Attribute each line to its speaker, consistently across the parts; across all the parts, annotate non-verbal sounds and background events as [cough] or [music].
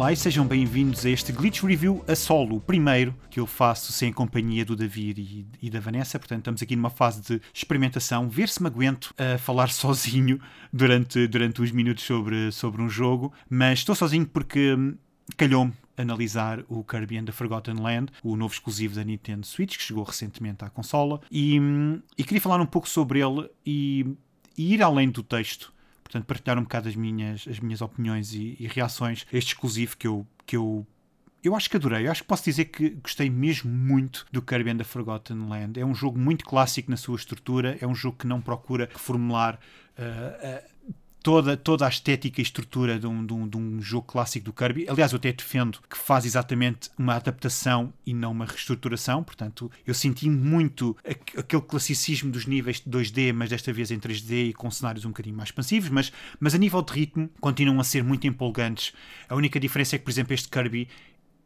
Speaker 1: Olá e sejam bem-vindos a este Glitch Review a solo, o primeiro que eu faço sem a companhia do David e, e, da Vanessa. Portanto, estamos aqui numa fase de experimentação, ver se me aguento a falar [laughs] sozinho durante, durante uns minutos sobre, sobre um jogo. Mas estou sozinho porque hum, calhou-me analisar o Kirby and the Forgotten Land, o novo exclusivo da Nintendo Switch, que chegou recentemente à consola, e, hum, e queria falar um pouco sobre ele e, e ir além do texto portanto, partilhar um bocado as minhas, as minhas opiniões e, e reações a este exclusivo que eu, que eu eu acho que adorei. Eu acho que posso dizer que gostei mesmo muito do Kirby and the Forgotten Land. É um jogo muito clássico na sua estrutura. É um jogo que não procura formular uh, uh, toda, toda a estética e estrutura de um, de, um, de um, jogo clássico do Kirby. Aliás, eu até defendo que faz exatamente uma adaptação e não uma reestruturação. Portanto, eu senti muito aquele classicismo dos níveis de 2D, mas desta vez em 3D e com cenários um bocadinho mais expansivos. Mas, mas a nível de ritmo, continuam a ser muito empolgantes. A única diferença é que, por exemplo, este Kirby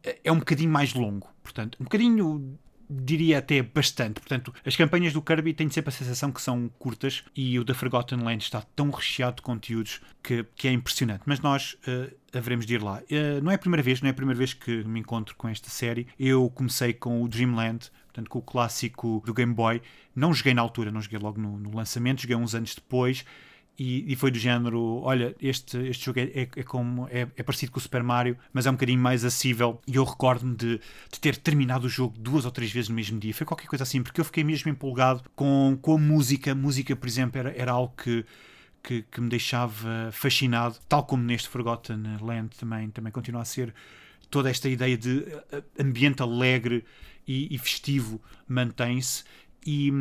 Speaker 1: é, é um bocadinho mais longo. Portanto, um bocadinho diria até bastante. Portanto, as campanhas do Kirby têm sempre a sensação que são curtas e o The Forgotten Land está tão recheado de conteúdos que, que é impressionante. Mas nós uh, haveremos de ir lá. Uh, não é a primeira vez, não é a primeira vez que me encontro com esta série. Eu comecei com o Dreamland, portanto, com o clássico do Game Boy. Não joguei na altura, não joguei logo no, no lançamento, joguei uns anos depois. E, e, foi do género: olha, este, este jogo é, é, é como, é, é, parecido com o Super Mario, mas é um bocadinho mais acessível. E eu recordo-me de, de, ter terminado o jogo duas ou três vezes no mesmo dia. Foi qualquer coisa assim, porque eu fiquei mesmo empolgado com, com a música. A música, por exemplo, era, era algo que, que, que me deixava fascinado, tal como neste Forgotten Land também, também continua a ser toda esta ideia de eh, ambiente alegre e, e festivo mantém-se e,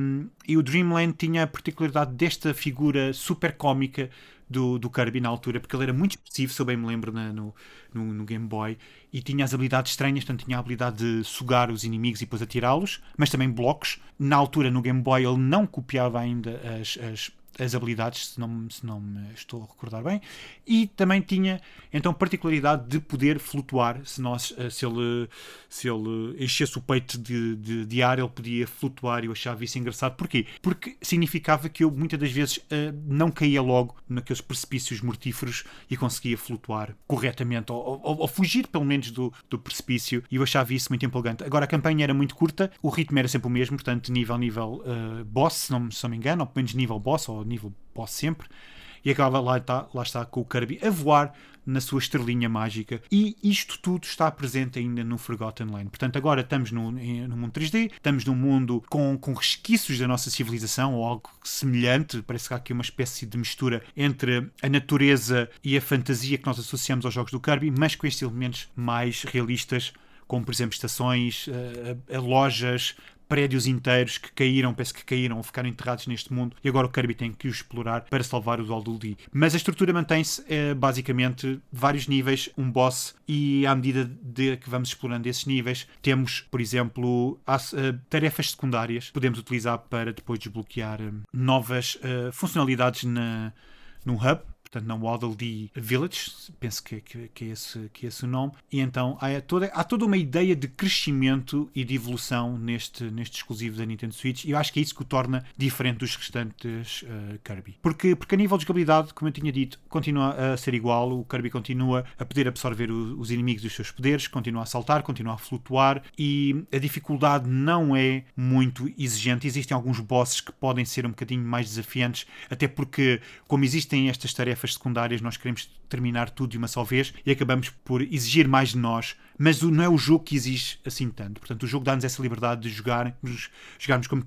Speaker 1: e, o Dreamland tinha a particularidade desta figura super cómica do, do Kirby na altura, porque ele era muito expressivo, se eu bem me lembro, na, no, no, no, Game Boy, e tinha as habilidades estranhas, portanto tinha a habilidade de sugar os inimigos e depois atirá-los, mas também blocos. Na altura, no Game Boy, ele não copiava ainda as, as as habilidades, se não, se não me estou a recordar bem, e também tinha então particularidade de poder flutuar. Se, nós, eh, se, ele, se ele enchesse o peito de, de, de ar, ele podia flutuar e eu achava isso engraçado. Porquê? Porque significava que eu muitas das vezes eh, não caía logo naqueles precipícios mortíferos e conseguia flutuar corretamente, ou, ou, ou fugir pelo menos do, do precipício, e eu achava isso muito empolgante. Agora a campanha era muito curta, o ritmo era sempre o mesmo, portanto, nível, nível uh, boss, se não, se não me engano, ou pelo menos nível boss, ou nível boss sempre, e acaba lá está, lá está com o Kirby a voar na sua estrelinha mágica. E isto tudo está presente ainda no Forgotten Land. Portanto, agora estamos no, no mundo 3D, estamos num mundo com, com resquícios da nossa civilização, ou algo semelhante. Parece que há aqui uma espécie de mistura entre a natureza e a fantasia que nós associamos aos jogos do Kirby, mas com estes elementos mais realistas como por exemplo estações, uh, lojas, prédios inteiros que caíram, penso que caíram ou ficaram enterrados neste mundo e agora o Kirby tem que os explorar para salvar o Doldul Dee. Mas a estrutura mantém-se é, basicamente vários níveis, um boss e à medida de que vamos explorando esses níveis temos, por exemplo, uh, tarefas secundárias que podemos utilizar para depois desbloquear uh, novas uh, funcionalidades na, no hub portanto na Waddle Dee Village, penso que, que, que, é esse, que é esse o nome, e então há toda, há toda uma ideia de crescimento e de evolução neste, neste exclusivo da Nintendo Switch, e eu acho que é isso que o torna diferente dos restantes uh, Kirby. Porque, porque a nível de jogabilidade, como eu tinha dito, continua a ser igual, o Kirby continua a poder absorver o, os inimigos dos seus poderes, continua a saltar, continua a flutuar, e a dificuldade não é muito exigente. Existem alguns bosses que podem ser um bocadinho mais desafiantes, até porque, como existem estas tarefas tarefas secundárias, nós queremos terminar tudo de uma só vez e acabamos por exigir mais de nós, mas não é o jogo que exige assim tanto. Portanto, o jogo dá-nos essa liberdade de jogarmos, jogarmos como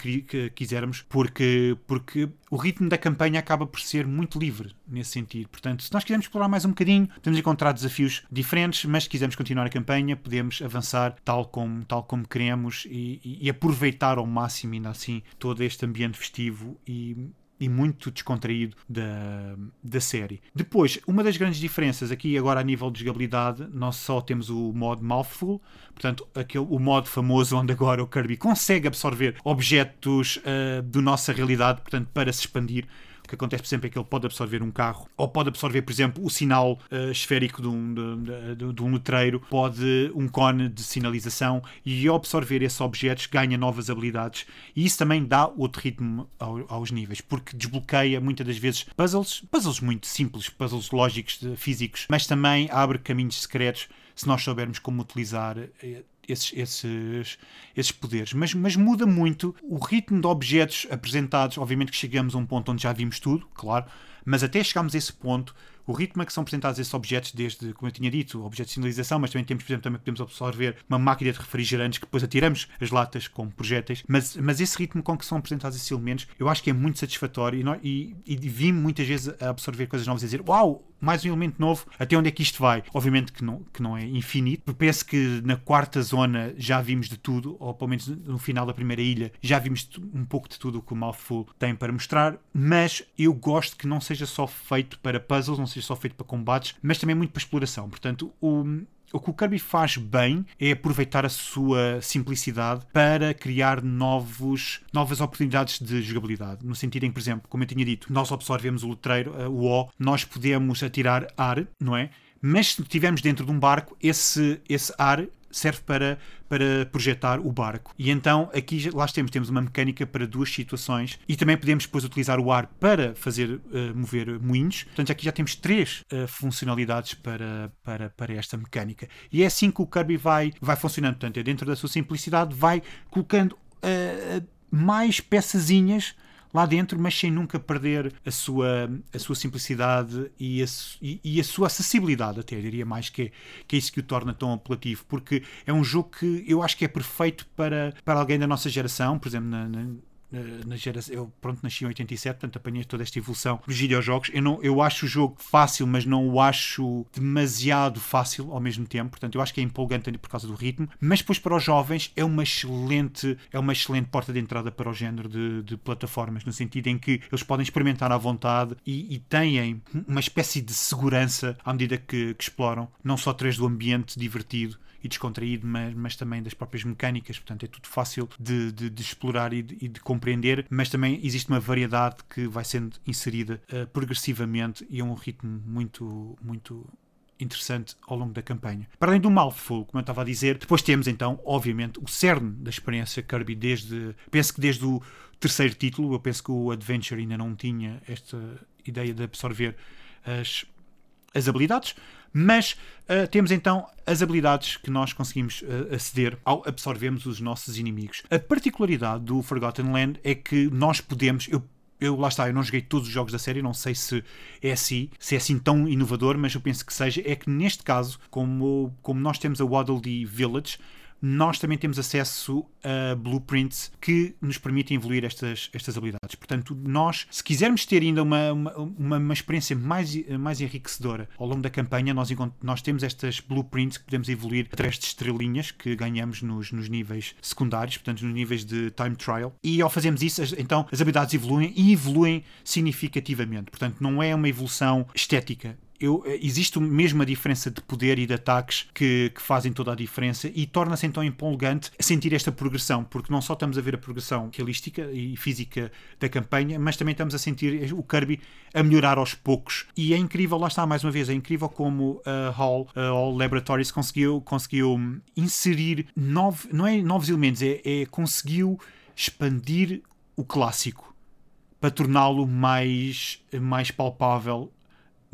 Speaker 1: quisermos, porque, porque o ritmo da campanha acaba por ser muito livre nesse sentido. Portanto, se nós quisermos explorar mais um bocadinho, podemos encontrar desafios diferentes, mas se quisermos continuar a campanha, podemos avançar tal como, tal como queremos e, e, e aproveitar ao máximo, ainda assim, todo este ambiente festivo e e muito descontraído da, da série. Depois, uma das grandes diferenças aqui agora a nível de jogabilidade, nós só temos o modo Mouthful, portanto, aquele, o modo famoso onde agora o Kirby consegue absorver objetos uh, da nossa realidade, portanto, para se expandir que acontece, por exemplo, é que ele pode absorver um carro, ou pode absorver, por exemplo, o sinal uh, esférico de um, de, de, de um letreiro, pode um cone de sinalização, e ao absorver esses objetos ganha novas habilidades. E isso também dá outro ritmo ao, aos níveis, porque desbloqueia muitas das vezes puzzles, puzzles muito simples, puzzles lógicos, físicos, mas também abre caminhos secretos se nós soubermos como utilizar eh, esses, esses, esses poderes. Mas, mas muda muito o ritmo de objetos apresentados. Obviamente que chegamos a um ponto onde já vimos tudo, claro, mas até chegarmos a esse ponto, o ritmo a que são apresentados esses objetos, desde, como eu tinha dito, objetos de sinalização, mas também temos, por exemplo, também podemos absorver uma máquina de refrigerantes que depois atiramos as latas como projéteis, mas, mas esse ritmo com que são apresentados esses elementos, eu acho que é muito satisfatório e, e, e vi muitas vezes a absorver coisas novas e dizer, uau, mais um elemento novo, até onde é que isto vai? Obviamente que não, que não é infinito. Penso que na quarta zona já vimos de tudo, ou pelo menos no final da primeira ilha, já vimos um pouco de tudo o que o Mouthful tem para mostrar, mas eu gosto que não seja só feito para puzzles, não seja só feito para combates, mas também muito para exploração. Portanto, o, o que o Kirby faz bem é aproveitar a sua simplicidade para criar novos, novas oportunidades de jogabilidade. No sentido em que, por exemplo, como eu tinha dito, nós absorvemos o letreiro, eh, o O, nós podemos atirar ar, não é? Mas se estivermos dentro de um barco, esse, esse ar serve para, para projetar o barco. E então aqui lá temos, temos uma mecânica para duas situações e também podemos depois utilizar o ar para fazer uh, mover moinhos. Portanto, aqui já temos três uh, funcionalidades para, para, para esta mecânica. E é assim que o Kirby vai, vai funcionando. Portanto, é dentro da sua simplicidade, vai colocando uh, mais peçazinhas lá dentro, mas sem nunca perder a sua, a sua simplicidade e a, e, e a sua acessibilidade, até diria mais que é, que é isso que o torna tão apelativo, porque é um jogo que eu acho que é perfeito para, para alguém da nossa geração, por exemplo, na, na na geração, eu pronto nasci em 87, portanto apanhei toda esta evolução dos videojogos. Eu, não, eu acho o jogo fácil, mas não o acho demasiado fácil ao mesmo tempo. Portanto, eu acho que é empolgante por causa do ritmo. Mas depois para os jovens é uma excelente, é uma excelente porta de entrada para o género de, de plataformas, no sentido em que eles podem experimentar à vontade e, e têm uma espécie de segurança à medida que, que exploram, não só através do ambiente divertido e descontraído, mas, mas também das próprias mecânicas. Portanto, é tudo fácil de, de, de explorar e de, e de, compreender, mas também existe uma variedade que vai sendo inserida uh, progressivamente e a um ritmo muito, muito interessante ao longo da campanha. Para além do Mouthful, como eu estava a dizer, depois temos então, obviamente, o cerne da experiência Kirby desde, penso que desde o terceiro título, eu penso que o Adventure ainda não tinha esta ideia de absorver as, as habilidades, mas uh, temos então as habilidades que nós conseguimos uh, aceder ao absorvermos os nossos inimigos. A particularidade do Forgotten Land é que nós podemos. Eu eu lá está, eu não joguei todos os jogos da série, não sei se é assim, se é assim tão inovador, mas eu penso que seja. É que neste caso, como, como nós temos a Waddle Dee Village, nós também temos acesso a blueprints que nos permitem evoluir estas, estas habilidades. Portanto, nós, se quisermos ter ainda uma, uma, uma experiência mais, mais enriquecedora ao longo da campanha, nós, nós temos estas blueprints que podemos evoluir através de estrelinhas que ganhamos nos, nos níveis secundários, portanto, nos níveis de time trial. E ao fazermos isso, então as habilidades evoluem e evoluem significativamente. Portanto, não é uma evolução estética, eu, eh, existe mesmo a diferença de poder e de ataques que, que fazem toda a diferença e torna-se então empolgante sentir esta progressão, porque não só estamos a ver a progressão realística e física da campanha, mas também estamos a sentir o Kirby a melhorar aos poucos. E é incrível, lá está mais uma vez, é incrível como a Hall, a Hall Laboratories conseguiu, conseguiu inserir nove, não é novos elementos, é, é conseguiu expandir o clássico para torná-lo mais, mais palpável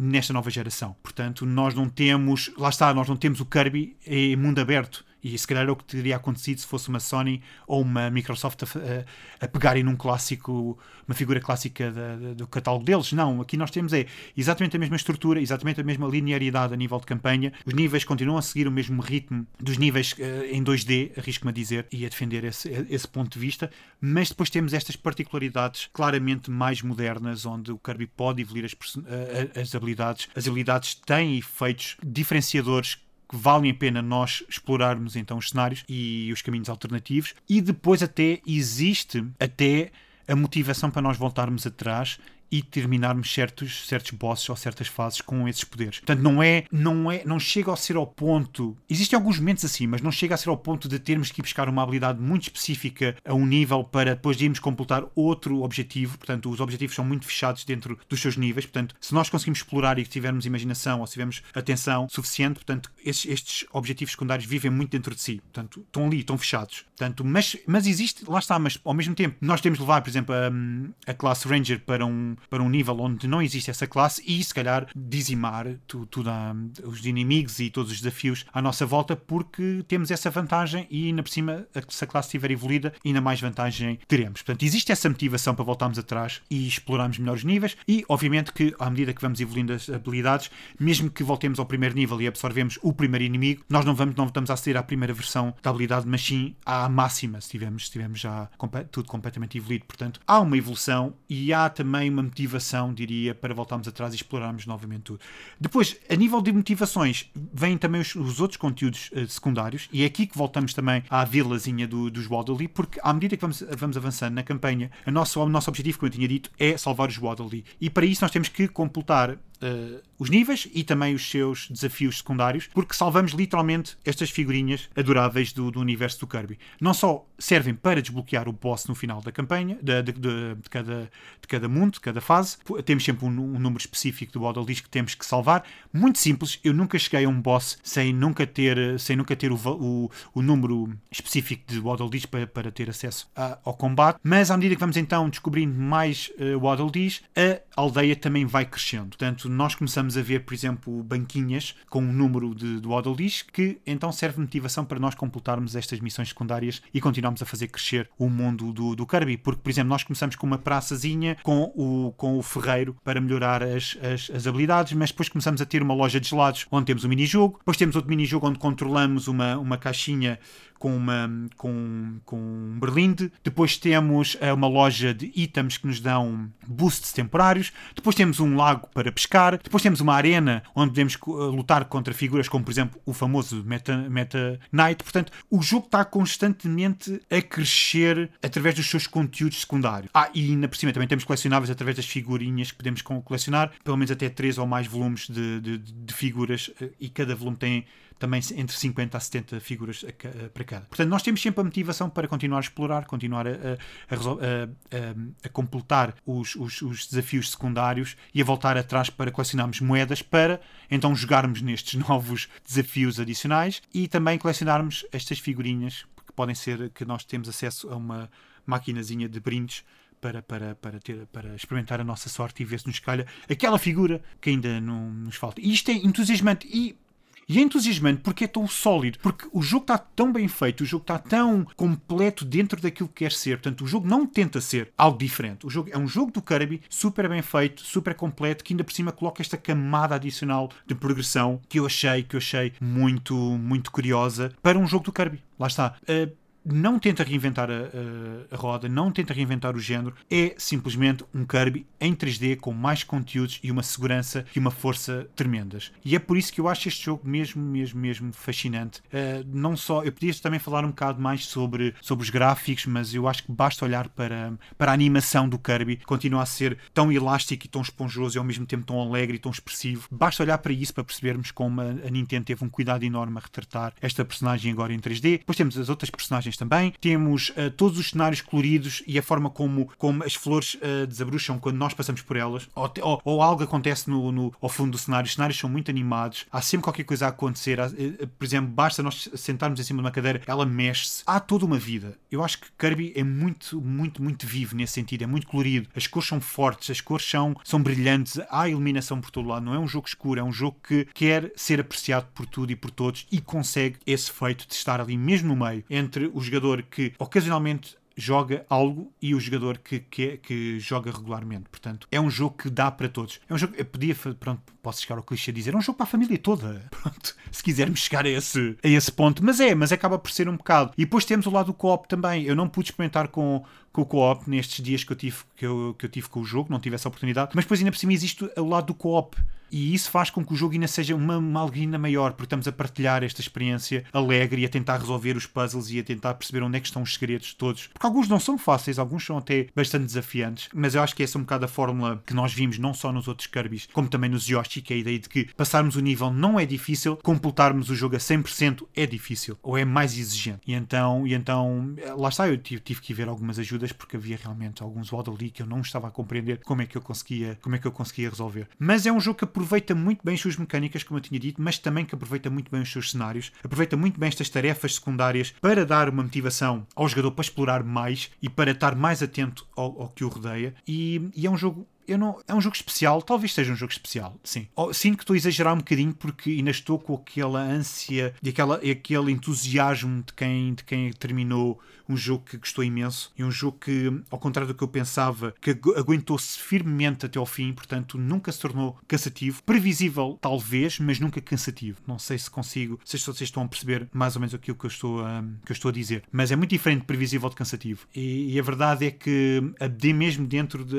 Speaker 1: nesta nova geração. Portanto, nós não temos, lá está, nós não temos o Kirby em mundo aberto. E se calhar é o que teria acontecido se fosse uma Sony ou uma Microsoft a, a pegarem num clássico, uma figura clássica da, da, do catálogo deles. Não, aqui nós temos é exatamente a mesma estrutura, exatamente a mesma linearidade a nível de campanha. Os níveis continuam a seguir o mesmo ritmo dos níveis uh, em 2D, arrisco-me a dizer, e a defender esse, esse ponto de vista. Mas depois temos estas particularidades claramente mais modernas, onde o Kirby pode evoluir as, as habilidades. As habilidades têm efeitos diferenciadores que valem a pena nós explorarmos então os cenários e os caminhos alternativos. E depois até existe até a motivação para nós voltarmos atrás e terminarmos certos, certos bosses ou certas fases com esses poderes. Portanto, não é, não é, não chega a ser ao ponto. Existem alguns momentos assim, mas não chega a ser ao ponto de termos que ir buscar uma habilidade muito específica a um nível para depois de irmos completar outro objetivo. Portanto, os objetivos são muito fechados dentro dos seus níveis. Portanto, se nós conseguimos explorar e tivermos imaginação ou se tivermos atenção suficiente, portanto, estes, estes objetivos secundários vivem muito dentro de si. Portanto, estão ali, estão fechados. Portanto, mas, mas existe, lá está, mas ao mesmo tempo, nós temos de levar, por exemplo, a, a classe Ranger para um para um nível onde não existe essa classe e, se calhar, dizimar tu, tu os inimigos e todos os desafios à nossa volta, porque temos essa vantagem e, ainda por cima, se a classe estiver evoluída, ainda mais vantagem teremos. Portanto, existe essa motivação para voltarmos atrás e explorarmos melhores níveis e, obviamente, que à medida que vamos evoluindo as habilidades, mesmo que voltemos ao primeiro nível e absorvemos o primeiro inimigo, nós não vamos, não estamos a aceder à primeira versão da habilidade, mas sim à máxima, se tivermos, se tivermos já tudo completamente evoluído. Portanto, há uma evolução e há também motivação, diria, para voltarmos atrás e explorarmos novamente tudo. Depois, a nível de motivações, vêm também os, os outros conteúdos uh, secundários e é aqui que voltamos também à vilazinha do, dos Waddle porque à medida que vamos, vamos avançando na campanha, a nosso, o nosso objetivo, como eu tinha dito, é salvar os Waddle E para isso nós temos que completar uh, os níveis e também os seus desafios secundários, porque salvamos literalmente estas figurinhas adoráveis do, do universo do Kirby. Não só servem para desbloquear o boss no final da campanha, de, de, de, de cada, de cada mundo, de cada fase, temos sempre um, um número específico do Dee que temos que salvar. Muito simples, eu nunca cheguei a um boss sem nunca ter, sem nunca ter o, o, o número específico de Dees para, para ter acesso a, ao combate, mas à medida que vamos então descobrindo mais uh, Dees, a aldeia também vai crescendo. Portanto, nós começamos a ver, por exemplo, banquinhas com um número de, Waddle Dees que então serve de motivação para nós completarmos estas missões secundárias e continuarmos a fazer crescer o mundo do, do Kirby. Porque, por exemplo, nós começamos com uma praçazinha com o, com o ferreiro para melhorar as, as, as habilidades, mas depois começamos a ter uma loja de gelados onde temos um mini-jogo, depois temos outro mini-jogo onde controlamos uma, uma caixinha com, uma, com, com um berlinde. Depois temos uh, uma loja de itens que nos dão boosts temporários. Depois temos um lago para pescar. Depois temos uma arena onde podemos uh, lutar contra figuras como, por exemplo, o famoso Meta, Meta Knight. Portanto, o jogo está constantemente a crescer através dos seus conteúdos secundários. Ah, e ainda por cima também temos colecionáveis através das figurinhas que podemos colecionar, pelo menos até 3 ou mais volumes de, de, de figuras, uh, e cada volume tem também entre 50 a 70 figuras para cada. Portanto, nós temos sempre a motivação para continuar a explorar, continuar a, a, a, a completar os, os, os, desafios secundários e a voltar atrás para colecionarmos moedas para então jogarmos nestes [laughs] novos desafios adicionais e também colecionarmos estas figurinhas que podem ser que nós temos acesso a uma maquinazinha de brindes para, para, para, ter, para experimentar a nossa sorte e ver se nos calha aquela figura que ainda não nos falta. E isto é entusiasmante e e é entusiasmante porque é tão sólido, porque o jogo está tão bem feito, o jogo está tão completo dentro daquilo que quer ser. Portanto, o jogo não tenta ser algo diferente. O jogo é um jogo do Kirby super bem feito, super completo, que ainda por cima coloca esta camada adicional de progressão que eu achei, que eu achei muito, muito curiosa para um jogo do Kirby. Lá está. Uh, não tenta reinventar a, a, a, roda, não tenta reinventar o género, é simplesmente um Kirby em 3D com mais conteúdos e uma segurança e uma força tremendas. E é por isso que eu acho este jogo mesmo, mesmo, mesmo fascinante. Uh, não só, eu podia também falar um bocado mais sobre, sobre os gráficos, mas eu acho que basta olhar para, para a animação do Kirby, continua a ser tão elástico e tão esponjoso e ao mesmo tempo tão alegre e tão expressivo. Basta olhar para isso para percebermos como a, a Nintendo teve um cuidado enorme a retratar esta personagem agora em 3D. Depois temos as outras personagens também. Temos uh, todos os cenários coloridos e a forma como, como as flores uh, desabruxam quando nós passamos por elas. Ou, ou, ou algo acontece no, no, ao fundo do cenário. Os cenários são muito animados. Há sempre qualquer coisa a acontecer. Há, uh, por exemplo, basta nós sentarmos em cima de uma cadeira, ela mexe-se. Há toda uma vida. Eu acho que Kirby é muito, muito, muito vivo nesse sentido. É muito colorido. As cores são fortes, as cores são, são brilhantes. Há iluminação por todo lado. Não é um jogo escuro, é um jogo que quer ser apreciado por tudo e por todos e consegue esse feito de estar ali mesmo no meio entre os jogador que ocasionalmente joga algo e o jogador que, que, que, joga regularmente. Portanto, é um jogo que dá para todos. É um jogo, eu podia, pronto, posso chegar ao clichê dizer, é um jogo para a família toda. [laughs] Pronto, se quisermos chegar a esse, a esse ponto. Mas é, mas acaba por ser um bocado. E depois temos o lado do co-op também. Eu não pude experimentar com, com o co-op nestes dias que eu, tive, que, eu, que eu tive com o jogo, não tive essa oportunidade. Mas depois ainda por cima existe o lado do co-op e isso faz com que o jogo ainda seja uma, uma maior, porque estamos a partilhar esta experiência alegre e a tentar resolver os puzzles e a tentar perceber onde é que estão os segredos todos. Porque alguns não são fáceis, alguns são até bastante desafiantes, mas eu acho que essa é um bocado a fórmula que nós vimos não só nos outros Kirby's, como também nos Yoshi, que é a ideia de que passarmos o nível não é difícil, completarmos o jogo a 100% é difícil, ou é mais exigente. E então, e então lá está, eu tive, tive que ver algumas ajudas porque havia realmente alguns Waddle que eu não estava a compreender como é que eu conseguia, como é que eu conseguia resolver. Mas é um jogo que aproveita muito bem as suas mecânicas, como eu tinha dito, mas também que aproveita muito bem os seus cenários, aproveita muito bem estas tarefas secundárias para dar uma motivação ao jogador para explorar mais e para estar mais atento ao, ao que o rodeia. E, e, é um jogo eu não, é um jogo especial, talvez seja um jogo especial, sim. Sinto que estou a exagerar um bocadinho porque ainda estou com aquela ânsia e aquela, aquele entusiasmo de quem, de quem terminou um jogo que gostou imenso e um jogo que, ao contrário do que eu pensava, que aguentou-se firmemente até ao fim, portanto nunca se tornou cansativo, previsível talvez, mas nunca cansativo. Não sei se consigo, se vocês estão a perceber mais ou menos aquilo que eu estou a, que eu estou a dizer, mas é muito diferente de previsível de cansativo. E, e a verdade é que mesmo dentro de,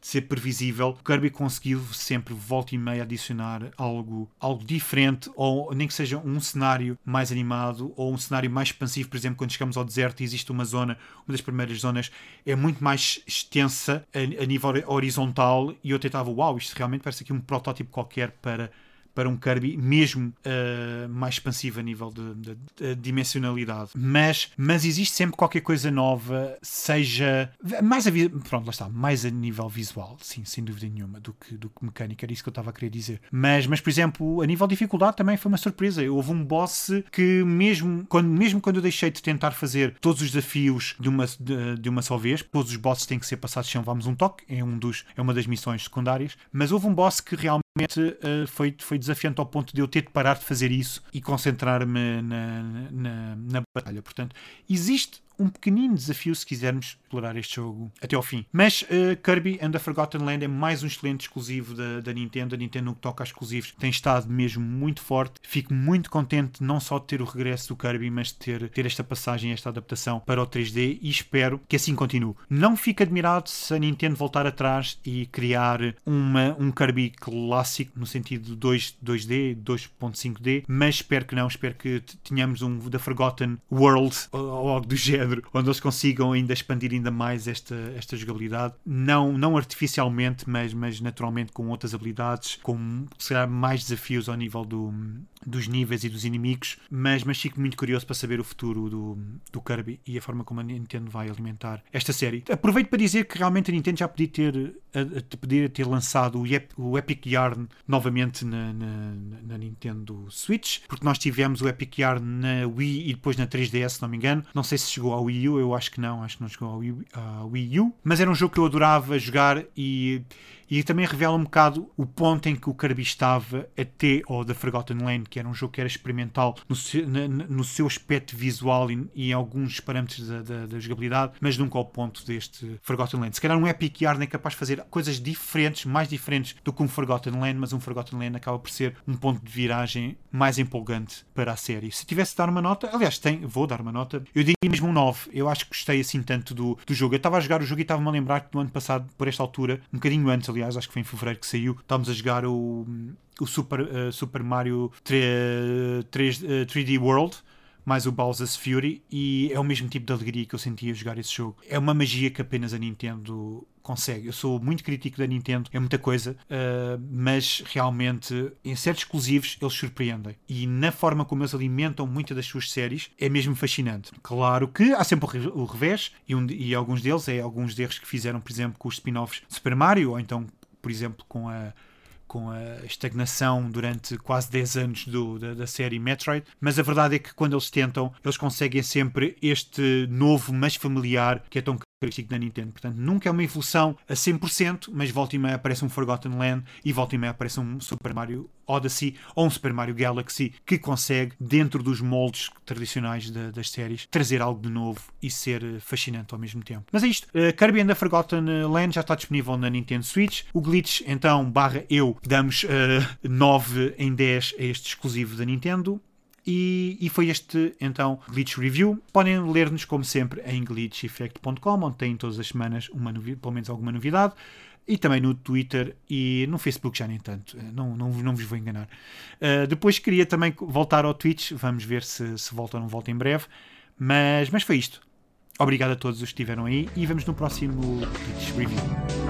Speaker 1: de ser previsível, Kirby conseguiu sempre volta e meia adicionar algo, algo diferente ou nem que seja um cenário mais animado ou um cenário mais expansivo, por exemplo, quando chegamos ao deserto existe uma zona, uma das primeiras zonas, é muito mais extensa a, a nível horizontal e eu tentava, uau, isto realmente parece aqui um protótipo qualquer para para um Kirby, mesmo uh, mais expansivo a nível de, de, de, dimensionalidade. Mas, mas existe sempre qualquer coisa nova, seja mais a, pronto, lá está, mais a nível visual, sim, sem dúvida nenhuma, do que, do que mecânica, era isso que eu estava a querer dizer. Mas, mas, por exemplo, a nível de dificuldade também foi uma surpresa. Houve um boss que, mesmo quando, mesmo quando eu deixei de tentar fazer todos os desafios de uma, de, de uma só vez, todos os bosses têm que ser passados sem levarmos um toque, é, um dos, é uma das missões secundárias, mas houve um boss que realmente uh, foi, foi desafiante ao ponto de eu ter de parar de fazer isso e concentrar-me na, na, na batalha. Portanto, existe um pequenino desafio se quisermos explorar este jogo até ao fim. Mas uh, Kirby and the Forgotten Land é mais um excelente exclusivo da, da Nintendo. A Nintendo no que toca a exclusivos tem estado mesmo muito forte. Fico muito contente não só de ter o regresso do Kirby, mas de ter, ter esta passagem, esta adaptação para o 3D e espero que assim continue. Não fico admirado se a Nintendo voltar atrás e criar uma, um Kirby clássico no sentido de 2, 2D, 2.5D, mas espero que não. Espero que tenhamos um The Forgotten World ou algo do género género, onde eles consigam ainda expandir ainda mais esta, esta jogabilidade, não, não artificialmente, mas, mas naturalmente com outras habilidades, com será mais desafios ao nível do, dos níveis e dos inimigos, mas, mas fico muito curioso para saber o futuro do, do Kirby e a forma como a Nintendo vai alimentar esta série. Aproveito para dizer que realmente a Nintendo já podia ter, a, a, podia ter lançado o, Ep, o Epic Yarn novamente na, na, na, Nintendo Switch, porque nós tivemos o Epic Yarn na Wii e depois na 3DS, se não me engano. Não sei se chegou ao Wii U, eu acho que não, acho que não chegou ao Wii, ao Wii U, mas era um jogo que eu adorava jogar e e também revela um bocado o ponto em que o Kirby estava até ao The Forgotten Land, que era um jogo que era experimental no seu, no seu aspecto visual e, e, em alguns parâmetros da, da, da, jogabilidade, mas nunca ao ponto deste Forgotten Land. Se calhar um Epic Yarn é capaz de fazer coisas diferentes, mais diferentes do que um Forgotten Land, mas um Forgotten Land acaba por ser um ponto de viragem mais empolgante para a série. Se tivesse de dar uma nota, aliás, tem, vou dar uma nota, eu diria mesmo um 9. Eu acho que gostei assim tanto do, do jogo. Eu estava a jogar o jogo e estava-me a lembrar que no ano passado, por esta altura, um bocadinho antes, aliás, acho que foi em fevereiro que saiu, estávamos a jogar o, o Super, uh, Super Mario 3, 3, uh, 3D World mais o Bowser's Fury e é o mesmo tipo de alegria que eu sentia jogar esse jogo. É uma magia que apenas a Nintendo consegue. Eu sou muito crítico da Nintendo, é muita coisa, uh, mas realmente em certos exclusivos eles surpreendem. E na forma como eles alimentam muitas das suas séries é mesmo fascinante. Claro que há sempre o revés, e, um, e alguns deles é alguns erros que fizeram, por exemplo, com os spin-offs de Super Mario, ou então, por exemplo, com a com a estagnação durante quase 10 anos do, da, da, série Metroid, mas a verdade é que quando eles tentam, eles conseguem sempre este novo, mas familiar, que é tão característico da Nintendo. Portanto, nunca é uma evolução a 100%, mas volta e meia aparece um Forgotten Land e volta e meia aparece um Super Mario Odyssey ou um Super Mario Galaxy que consegue, dentro dos moldes tradicionais de, das séries, trazer algo de novo e ser eh, fascinante ao mesmo tempo. Mas é isto. Uh, Kirby and the Forgotten eh, Land já está disponível na Nintendo Switch. O Glitch, então, barra eu, damos uh, 9 em 10 a este exclusivo da Nintendo. E, e, foi este então Glitch Review. Podem ler-nos como sempre em glitcheffect.com, onde tem todas as semanas uma pelo menos alguma novidade. E também no Twitter e no Facebook já nem tanto, eh, não, não, não vos vou enganar. Uh, depois queria também voltar ao Twitch, vamos ver se, se volta ou não volta em breve. Mas, mas foi isto. Obrigado a todos os que estiveram aí e vemos no próximo Glitch Review.